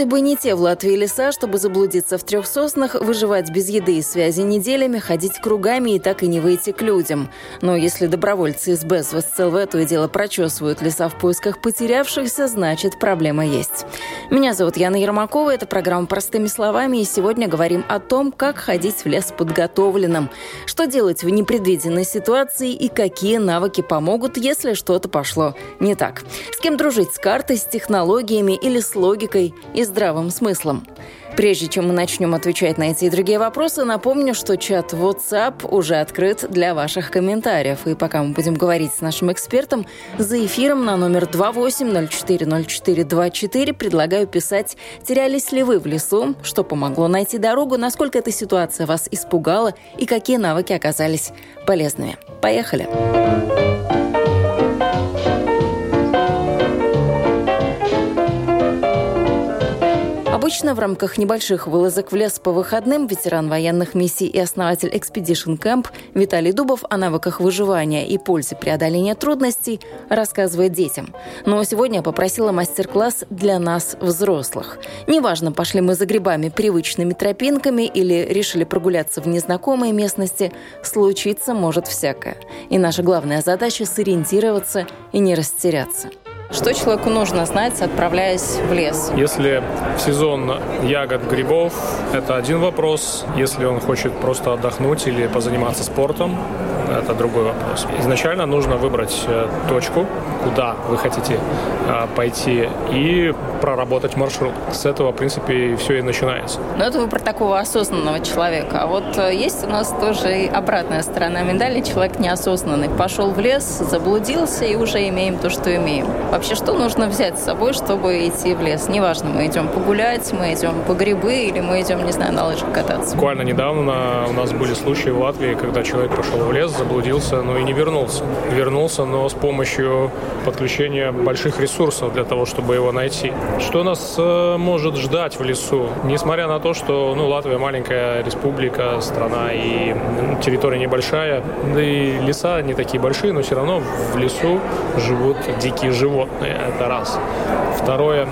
Вроде бы не те в Латвии леса, чтобы заблудиться в трех соснах, выживать без еды и связи неделями, ходить кругами и так и не выйти к людям. Но если добровольцы из БЭС в СЦЛВ то и дело прочесывают леса в поисках потерявшихся, значит проблема есть. Меня зовут Яна Ермакова, это программа «Простыми словами», и сегодня говорим о том, как ходить в лес подготовленным, что делать в непредвиденной ситуации и какие навыки помогут, если что-то пошло не так. С кем дружить с картой, с технологиями или с логикой и здравым смыслом. Прежде чем мы начнем отвечать на эти и другие вопросы, напомню, что чат WhatsApp уже открыт для ваших комментариев. И пока мы будем говорить с нашим экспертом, за эфиром на номер 28040424 предлагаю писать, терялись ли вы в лесу, что помогло найти дорогу, насколько эта ситуация вас испугала и какие навыки оказались полезными. Поехали! Поехали! Обычно в рамках небольших вылазок в лес по выходным ветеран военных миссий и основатель Expedition Camp Виталий Дубов о навыках выживания и пользе преодоления трудностей рассказывает детям. Но сегодня я попросила мастер-класс для нас, взрослых. Неважно, пошли мы за грибами привычными тропинками или решили прогуляться в незнакомой местности, случиться может всякое. И наша главная задача – сориентироваться и не растеряться. Что человеку нужно знать, отправляясь в лес? Если в сезон ягод, грибов, это один вопрос. Если он хочет просто отдохнуть или позаниматься спортом, это другой вопрос. Изначально нужно выбрать э, точку, куда вы хотите э, пойти, и проработать маршрут. С этого, в принципе, все и начинается. Но это вы про такого осознанного человека. А вот э, есть у нас тоже и обратная сторона медали. Человек неосознанный. Пошел в лес, заблудился, и уже имеем то, что имеем. Вообще, что нужно взять с собой, чтобы идти в лес? Неважно, мы идем погулять, мы идем по грибы или мы идем, не знаю, на лыжах кататься. Буквально недавно у нас были случаи в Латвии, когда человек пошел в лес, заблудился, но и не вернулся. Вернулся, но с помощью подключения больших ресурсов для того, чтобы его найти. Что нас э, может ждать в лесу? Несмотря на то, что ну, Латвия маленькая республика, страна и ну, территория небольшая, да и леса не такие большие, но все равно в лесу живут дикие животные. Это раз. Второе,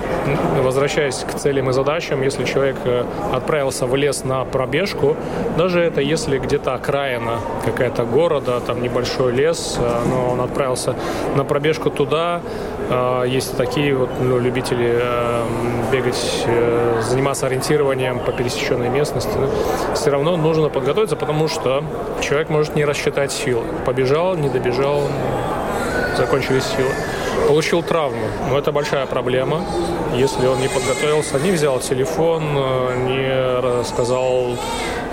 возвращаясь к целям и задачам, если человек э, отправился в лес на пробежку, даже это если где-то окраина какая-то города, там небольшой лес, э, но он отправился на пробежку туда, э, есть такие вот ну, любители бегать, заниматься ориентированием по пересеченной местности, все равно нужно подготовиться, потому что человек может не рассчитать силы. Побежал, не добежал, закончились силы получил травму. Но это большая проблема. Если он не подготовился, не взял телефон, э, не рассказал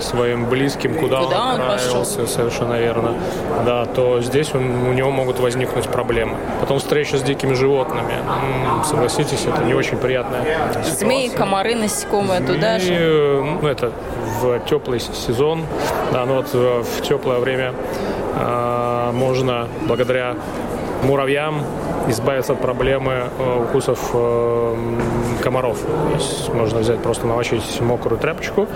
своим близким, куда, куда он отправился, он совершенно верно, да, то здесь он, у него могут возникнуть проблемы. Потом встреча с дикими животными. Согласитесь, это не очень приятная ситуация. Змеи, комары, насекомые туда же? Ну, это в теплый сезон, да, но вот э, в теплое время э, можно благодаря муравьям избавиться от проблемы э, укусов э, комаров. То есть можно взять просто намочить мокрую тряпочку,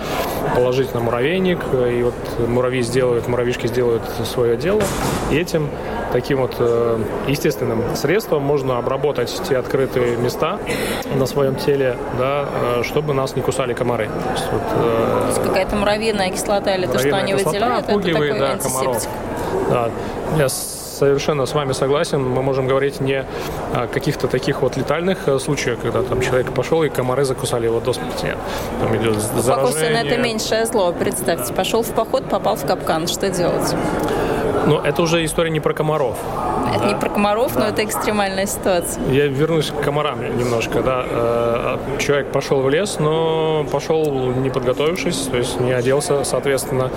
положить на муравейник, э, и вот муравьи сделают, муравьишки сделают свое дело, и этим таким вот естественным средством можно обработать те открытые места на своем теле, да, чтобы нас не кусали комары. То есть, вот, то есть какая-то муравьиная кислота или то, что они выделяют, это такой да, комаров. Да. Я совершенно с вами согласен. Мы можем говорить не о каких-то таких вот летальных э, случаях, когда там человек пошел и комары закусали его до смерти. Там идет заражение. Покусы – это меньшее зло. Представьте, пошел в поход, попал в капкан. Что делать? Но это уже история не про комаров. Это да. не про комаров, да. но это экстремальная ситуация. Я вернусь к комарам немножко. Да. Э, человек пошел в лес, но пошел не подготовившись, то есть не оделся. Соответственно,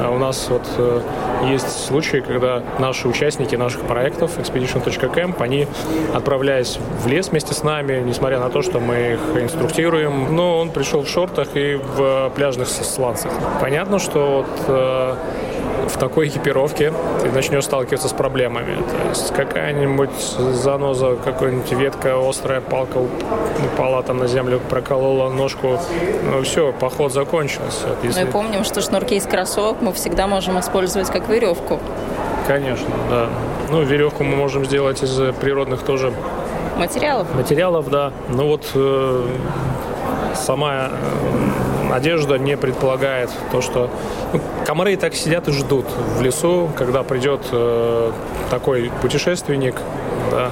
э, у нас вот э, есть случаи, когда наши участники наших проектов Expedition.camp, они, отправляясь в лес вместе с нами, несмотря на то, что мы их инструктируем, но он пришел в шортах и в пляжных сланцах. Понятно, что вот в такой экипировке ты начнешь сталкиваться с проблемами. То есть какая-нибудь заноза, какая-нибудь ветка, острая палка упала там на землю, проколола ножку, ну все, поход закончился. Если... Ну и помним, что шнурки из кроссовок мы всегда можем использовать как веревку. Конечно, да. Ну, веревку мы можем сделать из природных тоже материалов. Материалов, да. Ну вот э, сама э, одежда не предполагает то, что ну, комары и так сидят и ждут в лесу, когда придет э, такой путешественник, да,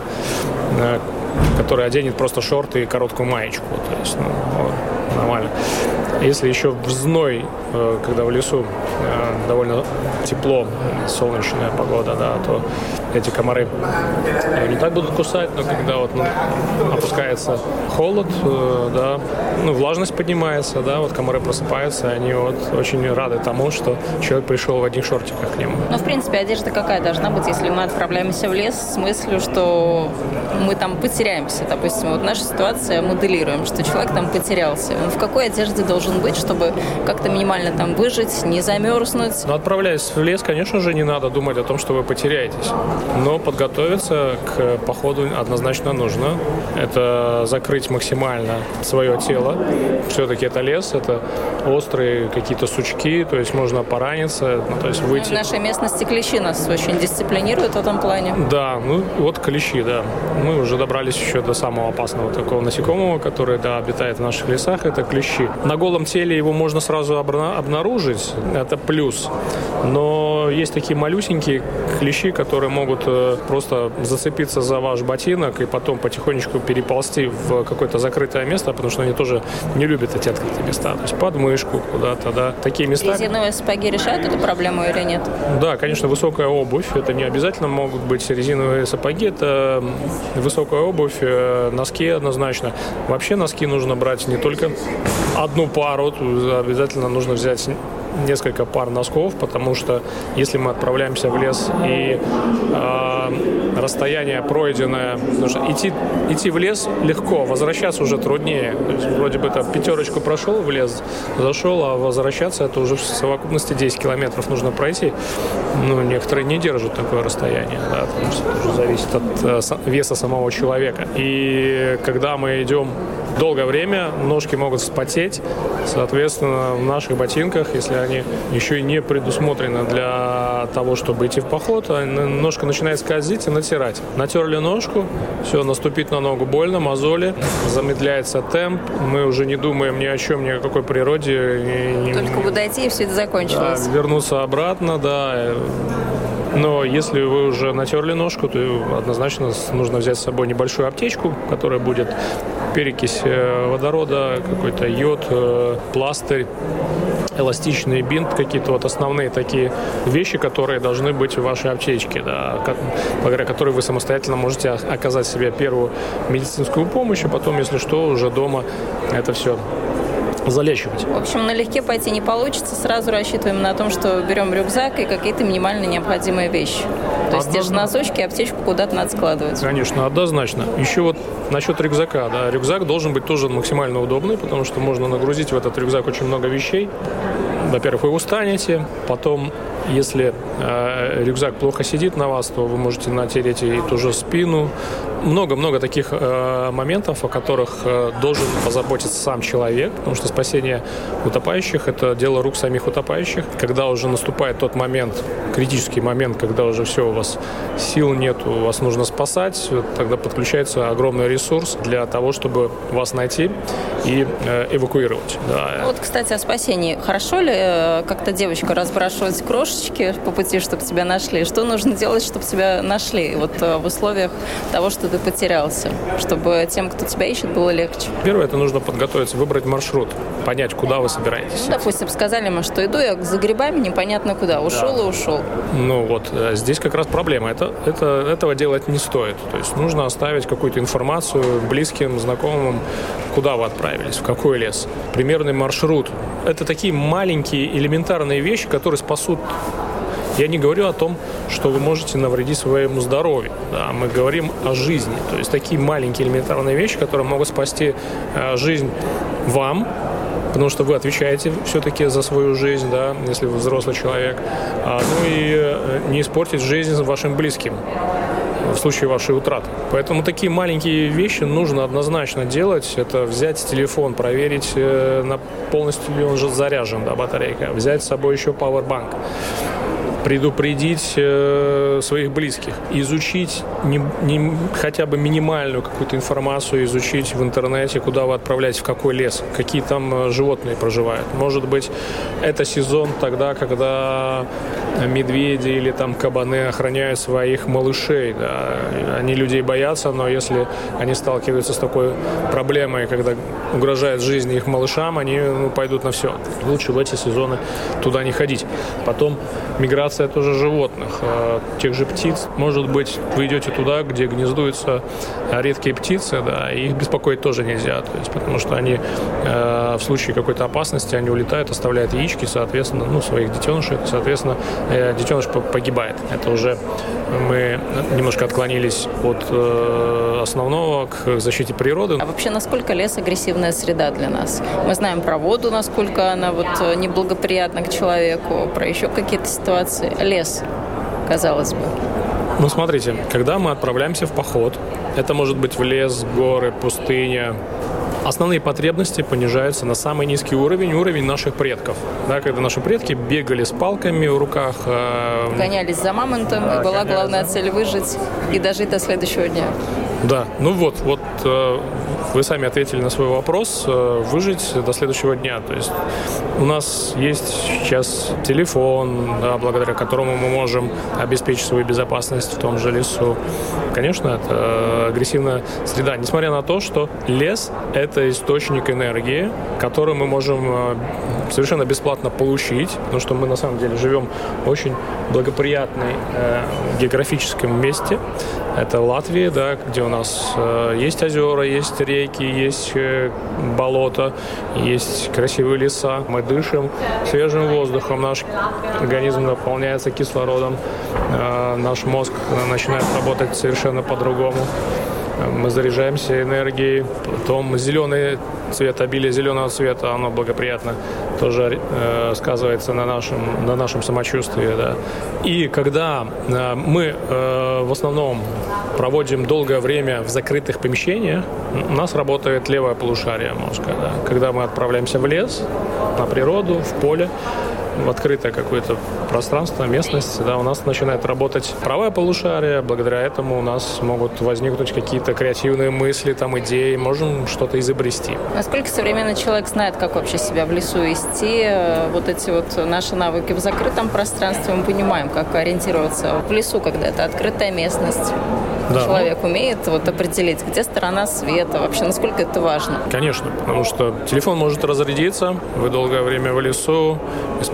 э, который оденет просто шорты и короткую маечку. То есть, ну, вот, нормально. Если еще в зной, э, когда в лесу э, довольно тепло, солнечная погода, да, то эти комары э, не так будут кусать, но когда вот ну, опускается холод, да, ну, влажность поднимается, да, вот комары просыпаются, они вот очень рады тому, что человек пришел в одних шортиках к нему. Ну, в принципе, одежда какая должна быть, если мы отправляемся в лес с мыслью, что мы там потеряемся, допустим, вот наша ситуация моделируем, что человек там потерялся. Он в какой одежде должен быть, чтобы как-то минимально там выжить, не замерзнуть? Ну, отправляясь в лес, конечно же, не надо думать о том, что вы потеряетесь. Но подготовиться к походу однозначно нужно. Это закрыть максимально свое тело. Все-таки это лес, это острые какие-то сучки, то есть можно пораниться, ну, то есть выйти. В нашей местности клещи нас очень дисциплинируют в этом плане. Да, ну вот клещи, да. Мы уже добрались еще до самого опасного такого насекомого, который, да, обитает в наших лесах, это клещи. На голом теле его можно сразу обнаружить, это плюс. Но есть такие малюсенькие клещи, которые могут э, просто зацепиться за ваш ботинок и потом потихонечку переползти в какое-то закрытое место, потому что они тоже не любят эти открытые места. То есть под мышку куда-то, да. Такие места. Резиновые сапоги решают эту проблему или нет? Да, конечно, высокая обувь. Это не обязательно могут быть резиновые сапоги. Это высокая обувь, э, носки однозначно. Вообще носки нужно брать не только одну пару, обязательно нужно взять несколько пар носков, потому что если мы отправляемся в лес и э, расстояние пройденное, потому что идти, идти в лес легко, возвращаться уже труднее. То есть, вроде бы там пятерочку прошел в лес, зашел, а возвращаться это уже в совокупности 10 километров нужно пройти. Ну, некоторые не держат такое расстояние, да, потому что это уже зависит от э, веса самого человека. И когда мы идем долгое время, ножки могут вспотеть, соответственно, в наших ботинках, если они еще и не предусмотрены для того, чтобы идти в поход, а ножка начинает скользить и натирать. Натерли ножку, все, наступить на ногу больно, мозоли, замедляется темп, мы уже не думаем ни о чем, ни о какой природе. Только бы дойти, и все это закончилось. Да, вернуться обратно, да, но если вы уже натерли ножку, то однозначно нужно взять с собой небольшую аптечку, которая будет перекись э, водорода, какой-то йод, э, пластырь, эластичный бинт, какие-то вот основные такие вещи, которые должны быть в вашей аптечке, да, благодаря которой вы самостоятельно можете оказать себе первую медицинскую помощь, а потом, если что, уже дома это все залечивать. В общем, налегке пойти не получится. Сразу рассчитываем на том, что берем рюкзак и какие-то минимально необходимые вещи. То есть те же носочки, аптечку куда-то надо складывать. Конечно, однозначно. Еще вот насчет рюкзака. Да, рюкзак должен быть тоже максимально удобный, потому что можно нагрузить в этот рюкзак очень много вещей. Во-первых, вы устанете, потом если э, рюкзак плохо сидит на вас, то вы можете натереть и ту же спину. Много-много таких э, моментов, о которых э, должен позаботиться сам человек, потому что спасение утопающих – это дело рук самих утопающих. Когда уже наступает тот момент, критический момент, когда уже все, у вас сил нет, у вас нужно спасать, тогда подключается огромный ресурс для того, чтобы вас найти и э, эвакуировать. Да. Вот, кстати, о спасении. Хорошо ли э, как-то девочка разбрашивать крошечки по пути, чтобы тебя нашли? Что нужно делать, чтобы тебя нашли вот э, в условиях того, что ты потерялся, чтобы тем, кто тебя ищет, было легче? Первое, это нужно подготовиться, выбрать маршрут, понять, куда вы собираетесь. Ну, допустим, сказали мы, что иду я за грибами непонятно куда, ушел да. и ушел. Ну вот, э, здесь как раз проблема. Это, это, этого делать не стоит. То есть нужно оставить какую-то информацию близким, знакомым, куда вы отправились, в какой лес. Примерный маршрут. Это такие маленькие элементарные вещи, которые спасут я не говорю о том, что вы можете навредить своему здоровью. Да, мы говорим о жизни. То есть такие маленькие элементарные вещи, которые могут спасти э, жизнь вам, потому что вы отвечаете все-таки за свою жизнь, да, если вы взрослый человек. А, ну и э, не испортить жизнь вашим близким в случае вашей утраты. Поэтому такие маленькие вещи нужно однозначно делать. Это взять телефон, проверить, э, на полностью ли он же заряжен, да, батарейка. Взять с собой еще пауэрбанк предупредить э, своих близких, изучить не, не, хотя бы минимальную какую-то информацию, изучить в интернете, куда вы отправляетесь, в какой лес, какие там э, животные проживают. Может быть, это сезон тогда, когда медведи или там кабаны охраняют своих малышей. Да. Они людей боятся, но если они сталкиваются с такой проблемой, когда угрожает жизни их малышам, они ну, пойдут на все. Лучше в эти сезоны туда не ходить. Потом миграция тоже животных, э, тех же птиц. Может быть, вы идете туда, где гнездуются редкие птицы, да, и их беспокоить тоже нельзя, то есть, потому что они э, в случае какой-то опасности, они улетают, оставляют яички, соответственно, ну, своих детенышей, соответственно, э, детеныш погибает. Это уже мы немножко отклонились от основного к защите природы. А вообще, насколько лес агрессивная среда для нас? Мы знаем про воду, насколько она вот неблагоприятна к человеку, про еще какие-то ситуации. Лес, казалось бы. Ну, смотрите, когда мы отправляемся в поход, это может быть в лес, горы, пустыня, основные потребности понижаются на самый низкий уровень, уровень наших предков. Да, когда наши предки бегали с палками в руках. Э, гонялись за мамонтом, да, и была главная цель выжить и дожить до следующего дня. Да, ну вот, вот э, вы сами ответили на свой вопрос, э, выжить до следующего дня. То есть у нас есть сейчас телефон, да, благодаря которому мы можем обеспечить свою безопасность в том же лесу. Конечно, это агрессивная среда, несмотря на то, что лес — это источник энергии, который мы можем э, совершенно бесплатно получить, потому что мы на самом деле живем в очень благоприятной э, географическом месте. Это Латвия, да, где у нас э, есть озера, есть реки, есть э, болота, есть красивые леса. Мы дышим свежим воздухом, наш организм наполняется кислородом, э, наш мозг начинает работать совершенно по-другому мы заряжаемся энергией. Потом зеленый цвет, обилие зеленого цвета, оно благоприятно тоже э, сказывается на нашем, на нашем самочувствии. Да. И когда э, мы э, в основном проводим долгое время в закрытых помещениях, у нас работает левое полушарие мозга. Да. Когда мы отправляемся в лес, на природу, в поле, в открытое какое-то пространство, местность, да, у нас начинает работать правое полушарие, благодаря этому у нас могут возникнуть какие-то креативные мысли, там, идеи, можем что-то изобрести. Насколько современный человек знает, как вообще себя в лесу вести, вот эти вот наши навыки в закрытом пространстве, мы понимаем, как ориентироваться в лесу, когда это открытая местность. Да. Человек ну, умеет вот определить, где сторона света, вообще насколько это важно? Конечно, потому что телефон может разрядиться, вы долгое время в лесу,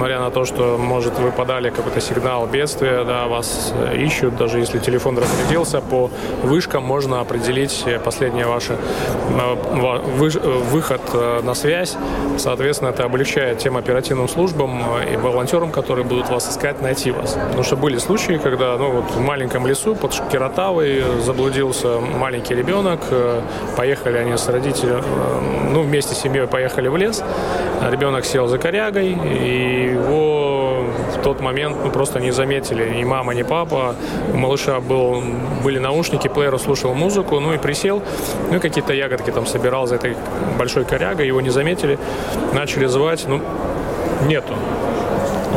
несмотря на то, что, может, вы подали какой-то сигнал бедствия, да, вас э, ищут, даже если телефон разрядился, по вышкам можно определить последнее ваше э, выход э, на связь. Соответственно, это облегчает тем оперативным службам и волонтерам, которые будут вас искать, найти вас. Потому что были случаи, когда ну, вот в маленьком лесу под Шкиротавой заблудился маленький ребенок, поехали они с родителями, ну, вместе с семьей поехали в лес, ребенок сел за корягой, и его в тот момент ну, просто не заметили ни мама, ни папа. У малыша был, были наушники, плеер слушал музыку, ну и присел, ну и какие-то ягодки там собирал за этой большой корягой, его не заметили, начали звать, ну, нету.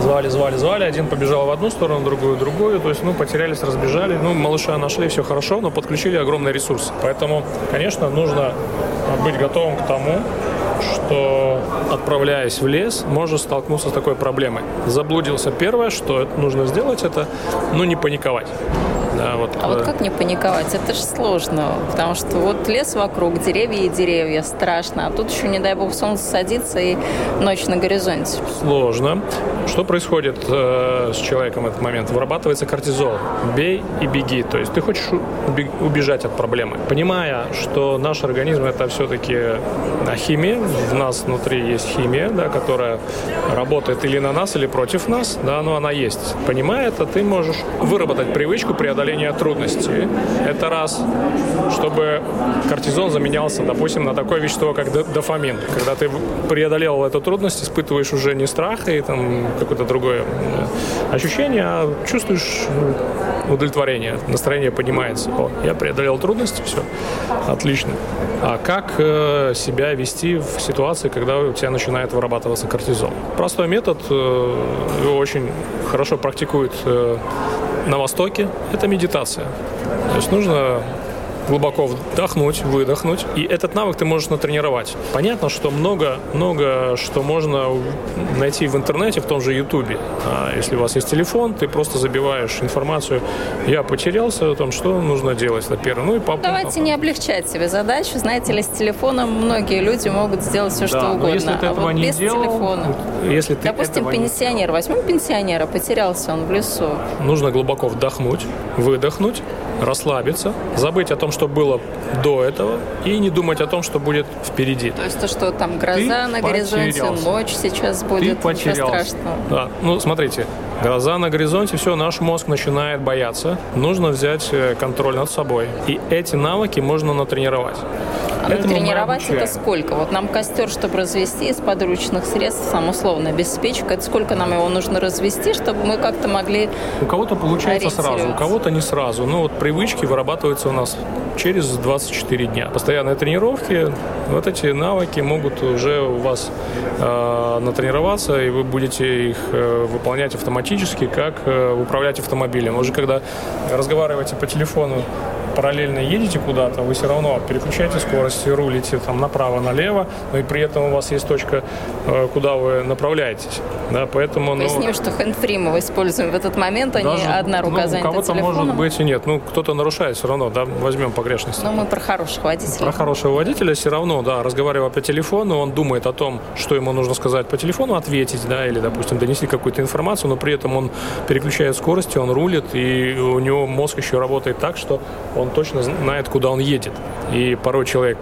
Звали, звали, звали. Один побежал в одну сторону, другую другую. То есть, ну, потерялись, разбежали. Ну, малыша нашли, все хорошо, но подключили огромный ресурс. Поэтому, конечно, нужно быть готовым к тому, что, отправляясь в лес, может столкнуться с такой проблемой. Заблудился первое, что нужно сделать, это, ну, не паниковать. Да, вот, а вот э, как не паниковать? Это же сложно, потому что вот лес вокруг, деревья и деревья, страшно, а тут еще, не дай бог, солнце садится и ночь на горизонте. Сложно. Что происходит э, с человеком в этот момент? Вырабатывается кортизол. Бей и беги. То есть ты хочешь убежать от проблемы. Понимая, что наш организм это все-таки химия, в нас внутри есть химия, да, которая работает или на нас, или против нас, да, но она есть. Понимая это, ты можешь выработать привычку преодолеть преодоления трудностей. Это раз, чтобы кортизон заменялся, допустим, на такое вещество, как дофамин. Когда ты преодолел эту трудность, испытываешь уже не страх и там какое-то другое ощущение, а чувствуешь удовлетворение, настроение поднимается. О, я преодолел трудности, все, отлично. А как э, себя вести в ситуации, когда у тебя начинает вырабатываться кортизол? Простой метод, э, его очень хорошо практикуют э, на Востоке, это медитация. То есть нужно глубоко вдохнуть, выдохнуть. И этот навык ты можешь натренировать. Понятно, что много, много что можно найти в интернете, в том же Ютубе. А если у вас есть телефон, ты просто забиваешь информацию. Я потерялся, о том, что нужно делать. Это первое. Ну и по Давайте не облегчать себе задачу. Знаете ли, с телефоном многие люди могут сделать все, да, что угодно. если ты этого а вот не без делал, телефона. Если ты Допустим, пенсионер. Не... Возьмем пенсионера, потерялся он в лесу. Нужно глубоко вдохнуть, выдохнуть, расслабиться, забыть о том, что было до этого, и не думать о том, что будет впереди. То есть то, что там гроза Ты на горизонте, ночь сейчас будет, Ты потерялся. страшного. Да. Ну, смотрите, гроза на горизонте, все, наш мозг начинает бояться. Нужно взять э, контроль над собой. И эти навыки можно натренировать. А Этому тренировать это сколько? Вот нам костер, чтобы развести из подручных средств, сам условно, обеспечка, это сколько нам его нужно развести, чтобы мы как-то могли У кого-то получается сразу, у кого-то не сразу. Ну вот привычки вырабатываются у нас через 24 дня. Постоянные тренировки, вот эти навыки могут уже у вас э, натренироваться, и вы будете их э, выполнять автоматически, как э, управлять автомобилем. Уже когда разговариваете по телефону параллельно едете куда-то, вы все равно переключаете скорость, рулите там направо-налево, но и при этом у вас есть точка, э, куда вы направляетесь. Да, поэтому, ну, Поясним, что хэндфри мы используем в этот момент, а даже, не одна рука ну, занята кого-то телефоном. может быть и нет. Ну, кто-то нарушает все равно, да, возьмем погрешность. Но мы про хороших водителей. Про хорошего водителя все равно, да, разговаривая по телефону, он думает о том, что ему нужно сказать по телефону, ответить, да, или, допустим, донести какую-то информацию, но при этом он переключает скорости, он рулит, и у него мозг еще работает так, что он точно знает, куда он едет. И порой человек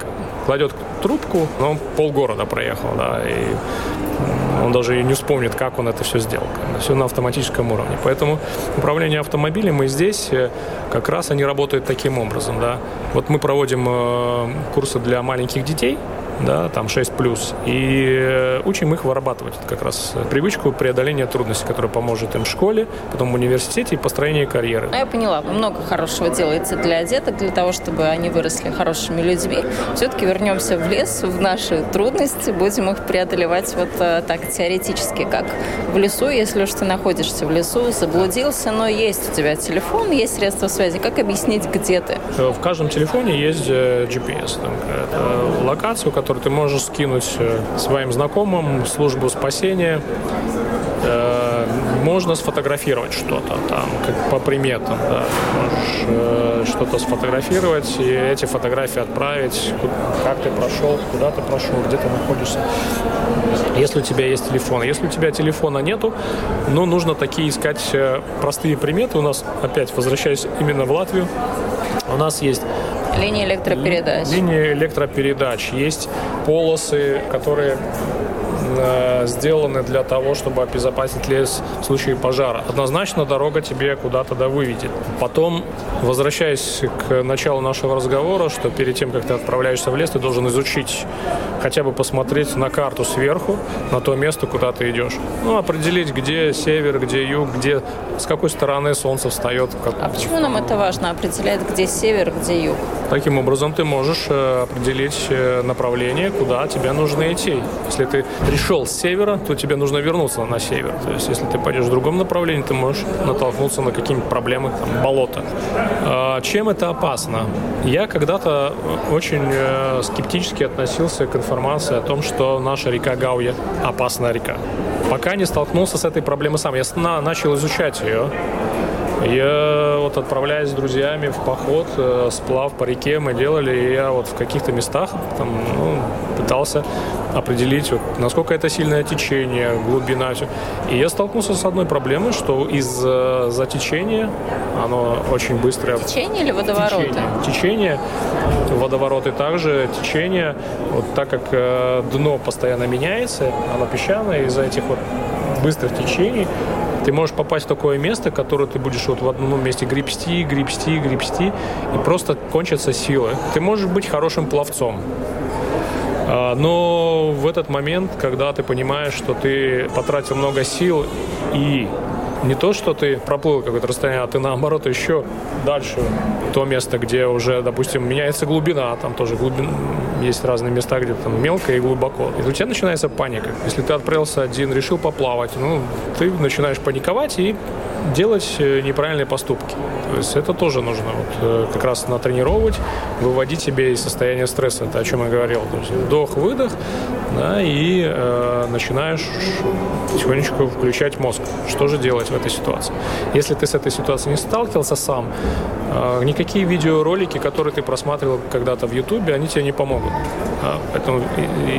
кладет трубку, но он полгорода проехал, да, и он даже и не вспомнит, как он это все сделал. Все на автоматическом уровне. Поэтому управление автомобилем и здесь э, как раз они работают таким образом. Да. Вот мы проводим э, курсы для маленьких детей, да, там 6 плюс, и э, учим их вырабатывать как раз привычку преодоления трудностей, которая поможет им в школе, потом в университете и построении карьеры. Ну, я поняла, много хорошего делается для деток, для того, чтобы они выросли хорошими людьми. Все-таки вернемся в лес, в наши трудности, будем их преодолевать вот э, так теоретически, как в лесу, если уж ты находишься в лесу, заблудился, но есть у тебя телефон, есть средства связи. Как объяснить, где ты? Э, в каждом телефоне есть GPS, там, локацию, которая который ты можешь скинуть э, своим знакомым, службу спасения. Э, можно сфотографировать что-то там, как по приметам, да. Можешь э, что-то сфотографировать и эти фотографии отправить, как ты прошел, куда ты прошел, где ты находишься. Если у тебя есть телефон. Если у тебя телефона нету, ну, нужно такие искать простые приметы. У нас, опять возвращаясь именно в Латвию, у нас есть Линии электропередач. Линии электропередач. Есть полосы, которые сделаны для того, чтобы обезопасить лес в случае пожара. Однозначно дорога тебе куда-то да выведет. Потом, возвращаясь к началу нашего разговора, что перед тем, как ты отправляешься в лес, ты должен изучить, хотя бы посмотреть на карту сверху, на то место, куда ты идешь. Ну, определить, где север, где юг, где, с какой стороны солнце встает. Как... А почему нам это важно, определять, где север, где юг? Таким образом, ты можешь э, определить э, направление, куда тебе нужно идти. Если ты пришел с севера, то тебе нужно вернуться на север. То есть, если ты пойдешь в другом направлении, ты можешь натолкнуться на какие-нибудь проблемы, там, болото. А, чем это опасно? Я когда-то очень э, скептически относился к информации о том, что наша река Гауя опасная река. Пока не столкнулся с этой проблемой сам. Я начал изучать ее. Я вот отправляясь с друзьями в поход, э, сплав по реке мы делали, и я вот в каких-то местах там, ну, пытался определить, вот, насколько это сильное течение, глубина. Все. И я столкнулся с одной проблемой, что из-за течения, оно очень быстрое. Течение или водовороты? Течение, течение водовороты также, течение, вот так как э, дно постоянно меняется, оно песчаное, из-за этих вот быстрых течений Ты можешь попасть в такое место, которое ты будешь вот в одном месте гребсти, гребсти, гребсти, и просто кончатся силы. Ты можешь быть хорошим пловцом. А, но в этот момент, когда ты понимаешь, что ты потратил много сил и не то, что ты проплыл какое-то расстояние, а ты наоборот еще дальше. То место, где уже, допустим, меняется глубина, там тоже глубин... есть разные места, где там мелко и глубоко. И у тебя начинается паника. Если ты отправился один, решил поплавать, ну, ты начинаешь паниковать и делать э, неправильные поступки. То есть это тоже нужно вот, э, как раз натренировать, выводить себя из состояния стресса. Это о чем я говорил. То есть вдох-выдох, да, и э, начинаешь потихонечку включать мозг. Что же делать в этой ситуации? Если ты с этой ситуацией не сталкивался сам, э, никакие видеоролики, которые ты просматривал когда-то в Ютубе, они тебе не помогут. Поэтому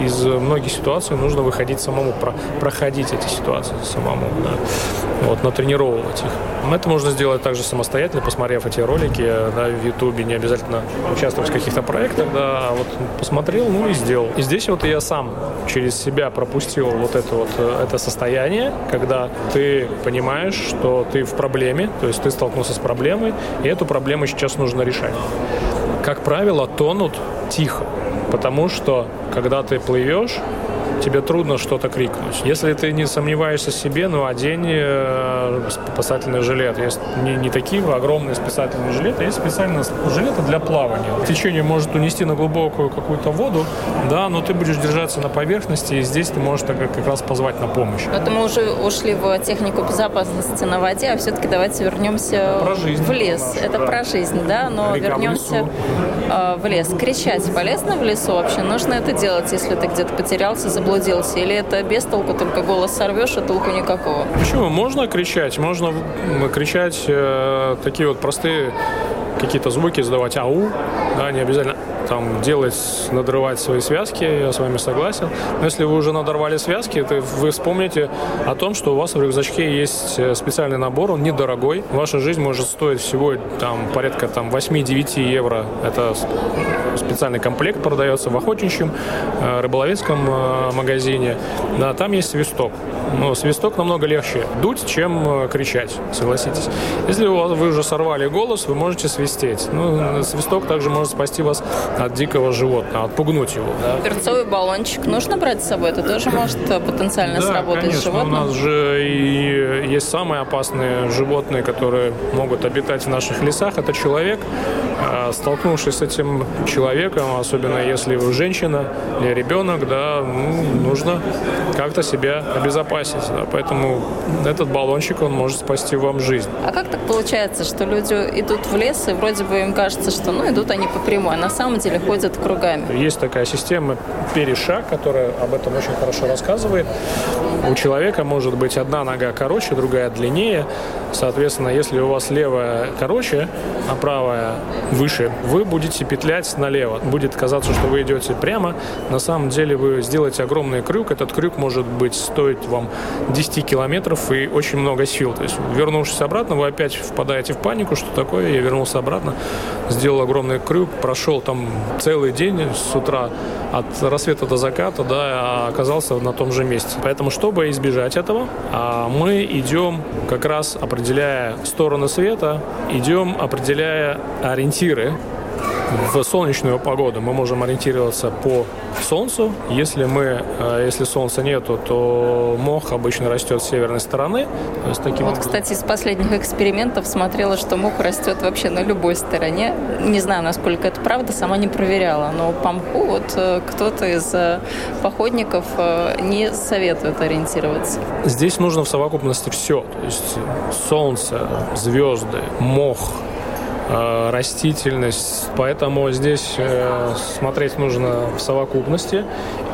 из многих ситуаций нужно выходить самому, про, проходить эти ситуации самому, да? вот, натренировывать их. Это можно сделать также самостоятельно, посмотрев эти ролики да, в Ютубе, не обязательно участвовать в каких-то проектах, да, а вот посмотрел, ну и сделал. И здесь вот я сам через себя пропустил вот это вот э, это состояние, когда ты понимаешь, что ты в проблеме, то есть ты столкнулся с проблемой, и эту проблему сейчас нужно решать. Как правило, тонут тихо, потому что когда ты плывешь, тебе трудно что-то крикнуть. Если ты не сомневаешься в себе, ну, одень э, спасательный жилет. Есть не, не такие огромные спасательные жилеты, есть специальные жилеты для плавания. Течение может унести на глубокую какую-то воду, да, но ты будешь держаться на поверхности, и здесь ты можешь так, как раз позвать на помощь. Это мы уже ушли в технику безопасности на воде, а все-таки давайте вернемся про жизнь в лес. нашу, Это да. про жизнь, да, но Река вернемся в, э, в лес. Кричать полезно в лесу вообще? Нужно это делать, если ты где-то потерялся, заблудился? Или это без толку, только голос сорвешь, а толку никакого? Почему? Можно кричать, можно кричать э, такие вот простые какие-то звуки, издавать ау, да, не обязательно там делать, надрывать свои связки, я с вами согласен. Но если вы уже надорвали связки, то вы вспомните о том, что у вас в рюкзачке есть э, специальный набор, он недорогой. Ваша жизнь может стоить всего там порядка там 8-9 евро. Это специальный комплект продается в охотничьем, э, рыболовецком э, магазине. Да, там есть свисток. Но свисток намного легче дуть, чем кричать, согласитесь. Если у вас, вы уже сорвали голос, вы можете свистеть. Ну, свисток также может спасти вас от дикого животного, отпугнуть его. Да. Перцовый баллончик нужно брать с собой? Это тоже может потенциально да, сработать конечно. с животным? У нас же и есть самые опасные животные, которые могут обитать в наших лесах. Это человек. А, Столкнувшись с этим человеком, особенно если вы женщина или ребенок, да, ну, нужно как-то себя обезопасить. Да. Поэтому этот баллончик, он может спасти вам жизнь. А как так получается, что люди идут в лес, и вроде бы им кажется, что ну идут они по прямой, а на самом деле ходят кругами? Есть такая система перешаг, которая об этом очень хорошо рассказывает. У человека может быть одна нога короче, другая длиннее. Соответственно, если у вас левая короче, а правая выше, вы будете петлять налево. Будет казаться, что вы идете прямо. На самом деле вы сделаете огромный крюк. Этот крюк может быть стоить вам 10 километров и очень много сил. То есть, вернувшись обратно, вы опять впадаете в панику, что такое. Я вернулся обратно, сделал огромный крюк, прошел там целый день с утра от рассвета до заката, да, а оказался на том же месте. Поэтому, чтобы избежать этого, а, мы идем как раз определяя стороны света, идем определяя ориентиры в солнечную погоду мы можем ориентироваться по солнцу. Если мы, э, если солнца нету, то мох обычно растет с северной стороны. То есть таким Вот, образом- кстати, из последних экспериментов смотрела, что мух растет вообще на любой стороне. Не знаю, насколько это правда, сама не проверяла. Но по мху вот э, кто-то из э, походников не советует ориентироваться. Здесь нужно в совокупности все. То есть солнце, звезды, мох, э, растительность. Поэтому здесь э, смотреть нужно в совокупности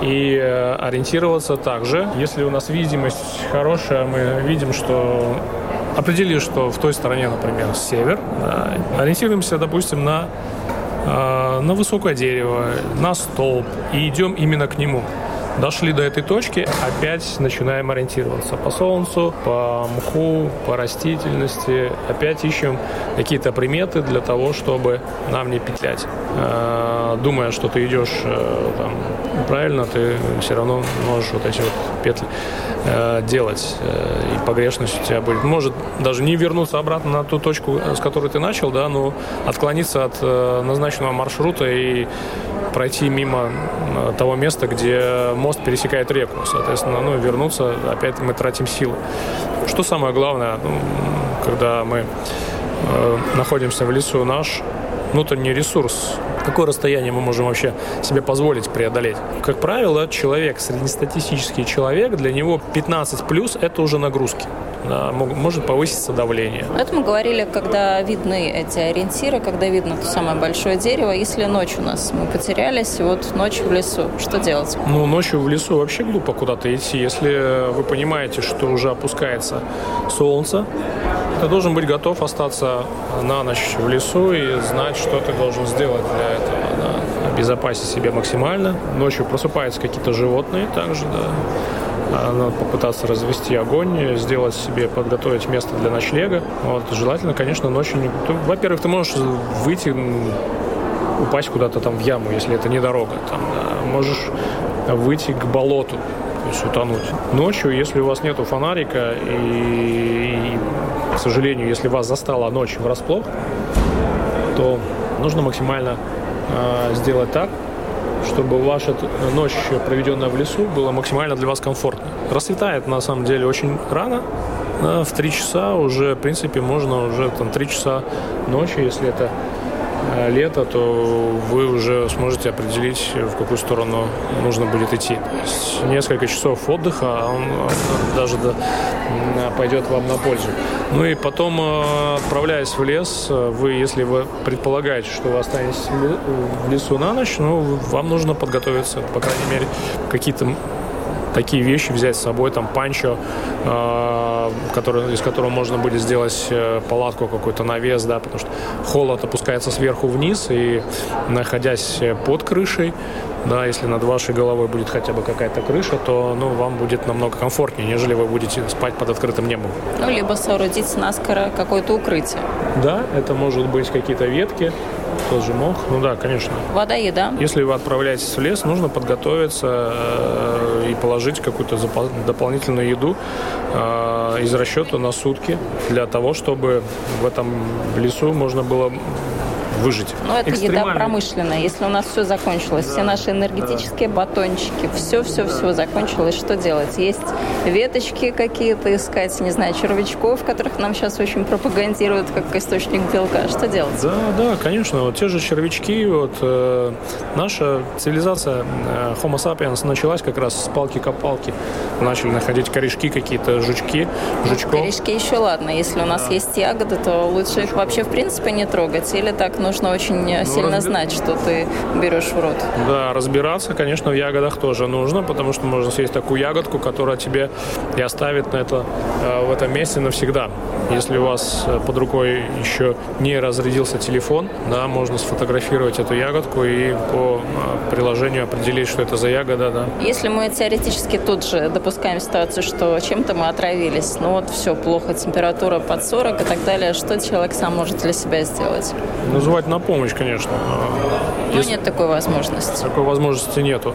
и э, ориентироваться также. Если у нас видимость хорошая, мы видим, что определили, что в той стороне, например, север, ориентируемся, допустим, на на высокое дерево, на столб и идем именно к нему. Дошли до этой точки, опять начинаем ориентироваться по солнцу, по мху, по растительности. Опять ищем какие-то приметы для того, чтобы нам не петлять. Э, думая, что ты идешь э, там, правильно, ты все равно можешь вот эти вот петли э, делать. И погрешность у тебя будет. Может даже не вернуться обратно на ту точку, с которой ты начал, да, но отклониться от назначенного маршрута и пройти мимо того места, где мост пересекает реку. Соответственно, ну, вернуться, опять мы тратим силы. Что самое главное, ну, когда мы э, находимся в лесу, наш внутренний ресурс, какое расстояние мы можем вообще себе позволить преодолеть. Как правило, человек, среднестатистический человек, для него 15 плюс – это уже нагрузки да, может повыситься давление. Это мы говорили, когда видны эти ориентиры, когда видно то самое большое дерево. Если ночь у нас мы потерялись, вот ночь в лесу, что делать? Ну, ночью в лесу вообще глупо куда-то идти. Если вы понимаете, что уже опускается солнце, ты должен быть готов остаться на ночь в лесу и знать, что ты должен сделать для. Обезопасить себя максимально. Ночью просыпаются какие-то животные также, да надо попытаться развести огонь, сделать себе, подготовить место для ночлега. Вот, желательно, конечно, ночью... Во-первых, ты можешь выйти, упасть куда-то там в яму, если это не дорога. Там, да. Можешь выйти к болоту, то есть утонуть. Ночью, если у вас нету фонарика и, и к сожалению, если вас застала ночь врасплох, то нужно максимально сделать так, чтобы ваша ночь, проведенная в лесу, была максимально для вас комфортной. Расцветает, на самом деле, очень рано, в 3 часа уже, в принципе, можно уже там 3 часа ночи, если это Э, лето, то вы уже сможете определить, в какую сторону нужно будет идти. Несколько часов отдыха, а он даже пойдет вам на пользу. Ну и потом, э, отправляясь в лес, вы, если вы предполагаете, что вы останетесь в лесу на ночь, ну, вам нужно подготовиться, по крайней мере, какие-то такие вещи взять с собой, там панчо, э, который, из которого можно будет сделать э, палатку, какой-то навес, да, потому что холод опускается сверху вниз, и находясь под крышей, да, если над вашей головой будет хотя бы какая-то крыша, то ну, вам будет намного комфортнее, нежели вы будете спать под открытым небом. Ну, либо соорудить наскоро какое-то укрытие. Да, это может быть какие-то ветки, тот же мох. Ну да, конечно. Вода, еда. Если вы отправляетесь в лес, нужно подготовиться э, и положить какую-то дополнительную еду э, из расчета на сутки для того, чтобы в этом лесу можно было выжить. Но это еда промышленная. Если у нас все закончилось, да. все наши энергетические да. батончики, все-все-все да. закончилось, что делать? Есть веточки какие-то искать, не знаю, червячков, которых нам сейчас очень пропагандируют как источник белка. Что делать? Да, да, конечно. Вот те же червячки, вот э, наша цивилизация э, Homo sapiens началась как раз с палки-копалки. Начали находить корешки какие-то, жучки, жучков. Корешки еще ладно. Если у нас есть ягоды, то лучше их вообще в принципе не трогать. Или так нужно очень ну, сильно разби... знать, что ты берешь в рот. Да, разбираться, конечно, в ягодах тоже нужно, потому что можно съесть такую ягодку, которая тебе и оставит на это, э, в этом месте навсегда. Если у вас э, под рукой еще не разрядился телефон, да, можно сфотографировать эту ягодку и по э, приложению определить, что это за ягода. Да. Если мы теоретически тут же допускаем ситуацию, что чем-то мы отравились, ну вот все, плохо, температура под 40 и так далее, что человек сам может для себя сделать? Ну, звать на помощь, конечно. Но Если... нет такой возможности. Такой возможности нету.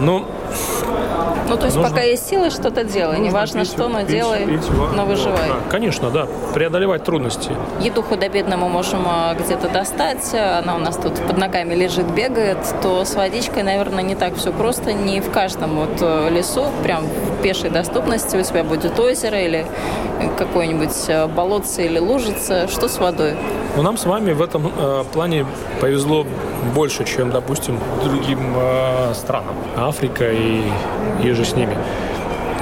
Ну, ну, то есть нужно, пока есть силы, что-то делай. Неважно пить, что, но пить, делай, пить, но выживай. Да, конечно, да. Преодолевать трудности. Еду худо-бедно мы можем где-то достать. Она у нас тут под ногами лежит, бегает. То с водичкой, наверное, не так все просто. Не в каждом вот э, лесу, прям в пешей доступности у тебя будет озеро или какое-нибудь э, болотце или лужица. Что с водой? Ну, нам с вами в этом э, плане повезло больше, чем, допустим, другим э, странам. Африка и, и же с ними.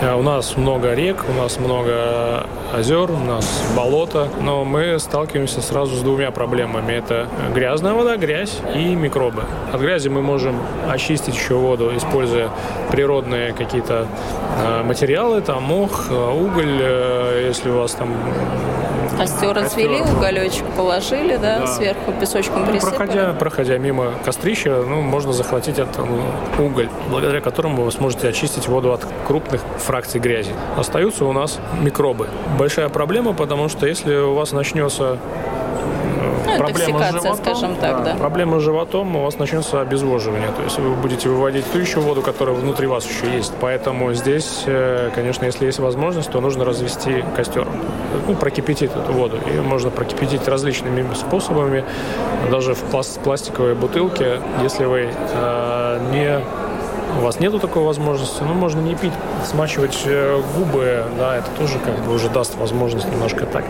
Э, у нас много рек, у нас много озер, у нас болото, но мы сталкиваемся сразу с двумя проблемами. Это грязная вода, грязь и микробы. От грязи мы можем очистить еще воду, используя природные какие-то э, материалы, там мох, уголь, если у вас там Костер развели, уголечек положили, да, да. сверху песочком ну, присыпали. Проходя, проходя мимо кострища, ну, можно захватить этот уголь, благодаря которому вы сможете очистить воду от крупных фракций грязи. Остаются у нас микробы. Большая проблема, потому что если у вас начнется ну, проблема с животом, скажем так, да. Проблема с животом, у вас начнется обезвоживание. То есть вы будете выводить ту еще воду, которая внутри вас еще есть. Поэтому здесь, э, конечно, если есть возможность, то нужно развести костер. Ну, прокипятить эту воду. Ее можно прокипятить различными способами. Даже в пластиковой бутылке, если вы э, не у вас нету такой возможности, ну, можно не пить, смачивать э, губы, да, это тоже как бы уже даст возможность немножко так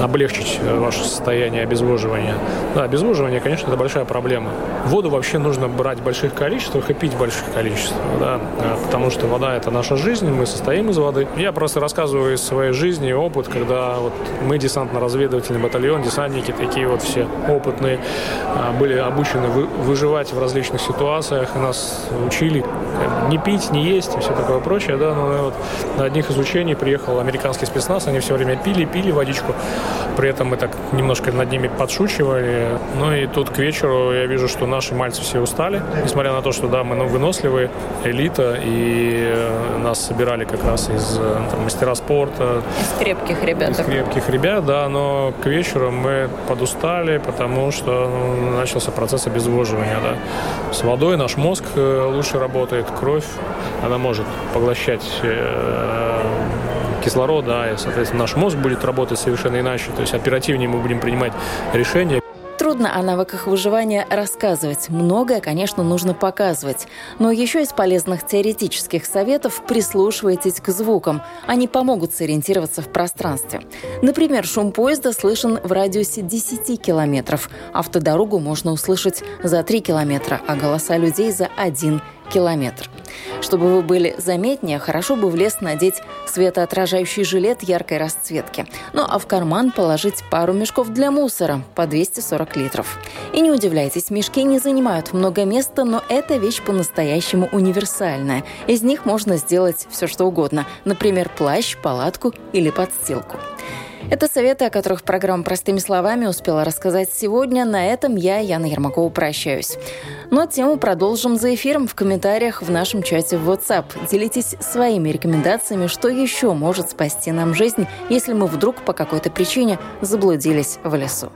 облегчить э, ваше состояние обезвоживания. Да, обезвоживание, конечно, это большая проблема. Воду вообще нужно брать в больших количествах и пить в больших количествах, да, э, потому что вода – это наша жизнь, мы состоим из воды. Я просто рассказываю из своей жизни опыт, когда вот мы десантно-разведывательный батальон, десантники такие вот все опытные, были обучены выживать в различных ситуациях, нас учили не пить, не есть и все такое прочее, да, но вот на одних из учений приехал американский спецназ, они все время пили, пили водичку, при этом мы так немножко над ними подшучивали, ну и тут к вечеру я вижу, что наши мальцы все устали, несмотря на то, что, да, мы ну, выносливые, элита, и э, нас собирали как раз из э, там, мастера спорта. Из крепких ребят. Из крепких ребят, да, но к вечеру мы подустали, потому что ну, начался процесс обезвоживания, да. С водой наш мозг э, лучше работает работает кровь, она может поглощать э, кислород, да, и, соответственно, наш мозг будет работать совершенно иначе, то есть оперативнее мы будем принимать решения. Трудно о навыках выживания рассказывать. Многое, конечно, нужно показывать. Но еще из полезных теоретических советов прислушивайтесь к звукам. Они помогут сориентироваться в пространстве. Например, шум поезда слышен в радиусе 10 километров. Автодорогу можно услышать за 3 километра, а голоса людей за 1 километр. Чтобы вы были заметнее, хорошо бы в лес надеть светоотражающий жилет яркой расцветки. Ну а в карман положить пару мешков для мусора по 240 литров. И не удивляйтесь, мешки не занимают много места, но эта вещь по-настоящему универсальная. Из них можно сделать все что угодно. Например, плащ, палатку или подстилку. Это советы, о которых программа «Простыми словами» успела рассказать сегодня. На этом я, Яна Ермакова, прощаюсь. Но тему продолжим за эфиром в комментариях в нашем чате в WhatsApp. Делитесь своими рекомендациями, что еще может спасти нам жизнь, если мы вдруг по какой-то причине заблудились в лесу.